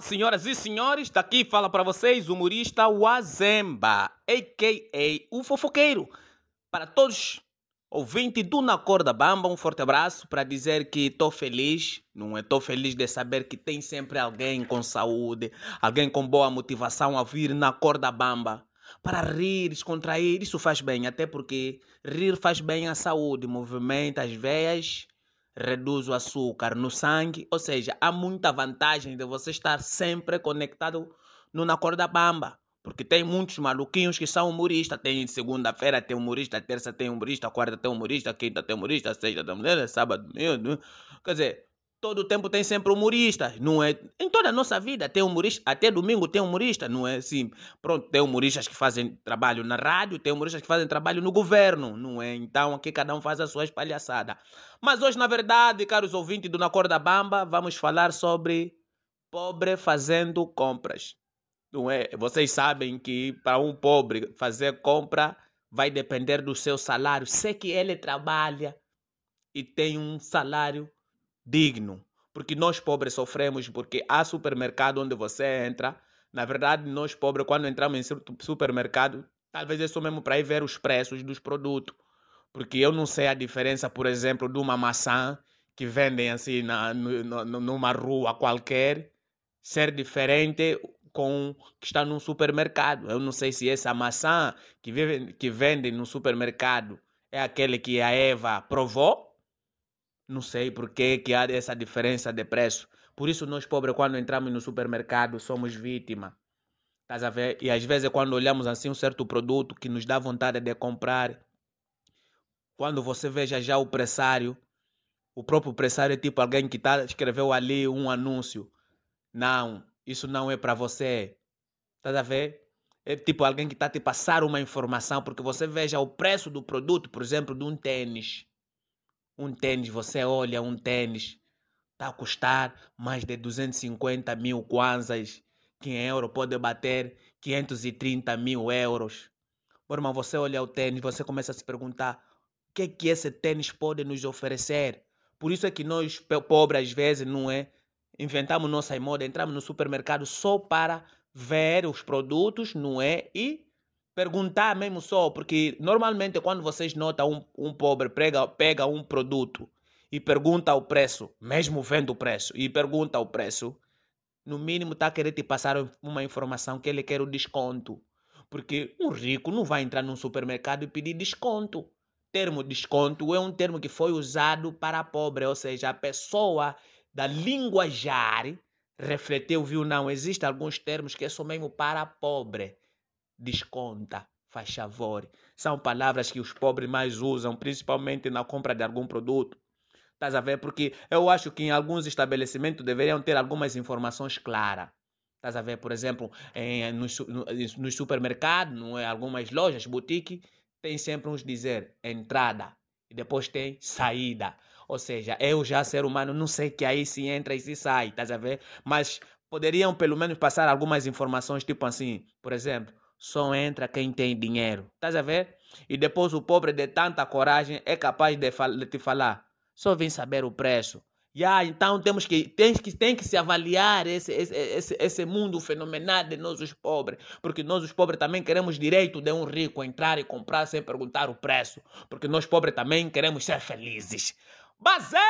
Senhoras e senhores, daqui fala para vocês o humorista Wazemba, a.k.a. o fofoqueiro. Para todos ouvintes do Na Corda Bamba, um forte abraço para dizer que estou feliz, não é? Estou feliz de saber que tem sempre alguém com saúde, alguém com boa motivação a vir na Corda Bamba. Para rir, descontrair, isso faz bem, até porque rir faz bem à saúde, movimenta as veias reduz o açúcar no sangue, ou seja, há muita vantagem de você estar sempre conectado Na Corda Bamba. Porque tem muitos maluquinhos que são humoristas. Tem segunda-feira tem humorista, terça tem humorista, quarta tem humorista, quinta tem humorista, sexta tem humorista, sábado. Quer dizer, todo tempo tem sempre humorista, não é? Em toda a nossa vida tem humorista, até domingo tem humorista, não é assim? Pronto, tem humoristas que fazem trabalho na rádio, tem humoristas que fazem trabalho no governo, não é? Então aqui cada um faz a sua espalhaçada. Mas hoje, na verdade, caros ouvintes do Na Corda Bamba, vamos falar sobre pobre fazendo compras. Não é? Vocês sabem que para um pobre fazer compra vai depender do seu salário. Se que ele trabalha e tem um salário digno. Porque nós pobres sofremos porque há supermercado onde você entra. Na verdade, nós pobres, quando entramos em supermercado, talvez é só mesmo para ir ver os preços dos produtos. Porque eu não sei a diferença, por exemplo, de uma maçã que vendem assim na, numa rua qualquer ser diferente com que está num supermercado. Eu não sei se essa maçã que, vive, que vende no supermercado é aquele que a Eva provou não sei por que, que há essa diferença de preço. Por isso, nós pobres, quando entramos no supermercado, somos vítima. Estás a ver? E às vezes, quando olhamos assim um certo produto que nos dá vontade de comprar, quando você veja já o pressário, o próprio pressário é tipo alguém que tá, escreveu ali um anúncio. Não, isso não é para você. Estás a ver? É tipo alguém que está te passar uma informação, porque você veja o preço do produto, por exemplo, de um tênis. Um tênis, você olha um tênis, está a custar mais de 250 mil kwanzas, que em euro pode bater 530 mil euros. Irmão, você olha o tênis, você começa a se perguntar o que é que esse tênis pode nos oferecer. Por isso é que nós, pobres, às vezes, não é? Inventamos nossa moda, entramos no supermercado só para ver os produtos, não é? E perguntar mesmo só, porque normalmente quando vocês notam um, um pobre pega, pega um produto e pergunta o preço, mesmo vendo o preço, e pergunta o preço, no mínimo está a querer te passar uma informação que ele quer o desconto. Porque um rico não vai entrar num supermercado e pedir desconto. Termo desconto é um termo que foi usado para pobre, ou seja, a pessoa da linguajar refletiu, viu, não, existem alguns termos que são mesmo para pobre desconta, faz favor. São palavras que os pobres mais usam, principalmente na compra de algum produto. Estás a ver? Porque eu acho que em alguns estabelecimentos deveriam ter algumas informações claras. Estás a ver, por exemplo, em, nos, nos supermercados, em é? algumas lojas, boutique, tem sempre uns dizer entrada e depois tem saída. Ou seja, eu já ser humano não sei que aí se entra e se sai, estás a ver? Mas poderiam pelo menos passar algumas informações, tipo assim, por exemplo, só entra quem tem dinheiro. Estás a ver? E depois o pobre de tanta coragem é capaz de, de te falar. Só vem saber o preço. Yeah, então temos que, tem, que, tem que se avaliar esse, esse, esse, esse mundo fenomenal de nós os pobres. Porque nós os pobres também queremos direito de um rico entrar e comprar sem perguntar o preço. Porque nós pobres também queremos ser felizes. Basei!